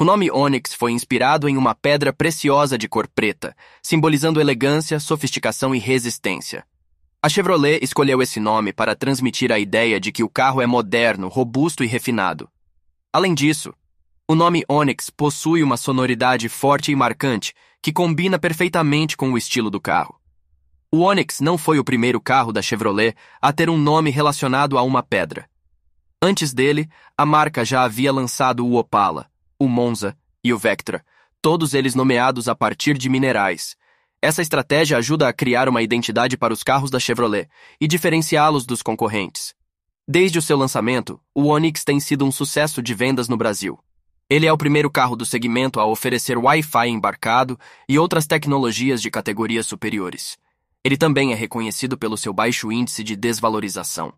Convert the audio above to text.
O nome Onyx foi inspirado em uma pedra preciosa de cor preta, simbolizando elegância, sofisticação e resistência. A Chevrolet escolheu esse nome para transmitir a ideia de que o carro é moderno, robusto e refinado. Além disso, o nome Onix possui uma sonoridade forte e marcante que combina perfeitamente com o estilo do carro. O Onix não foi o primeiro carro da Chevrolet a ter um nome relacionado a uma pedra. Antes dele, a marca já havia lançado o Opala, o Monza e o Vectra, todos eles nomeados a partir de minerais. Essa estratégia ajuda a criar uma identidade para os carros da Chevrolet e diferenciá-los dos concorrentes. Desde o seu lançamento, o Onix tem sido um sucesso de vendas no Brasil. Ele é o primeiro carro do segmento a oferecer Wi-Fi embarcado e outras tecnologias de categorias superiores. Ele também é reconhecido pelo seu baixo índice de desvalorização.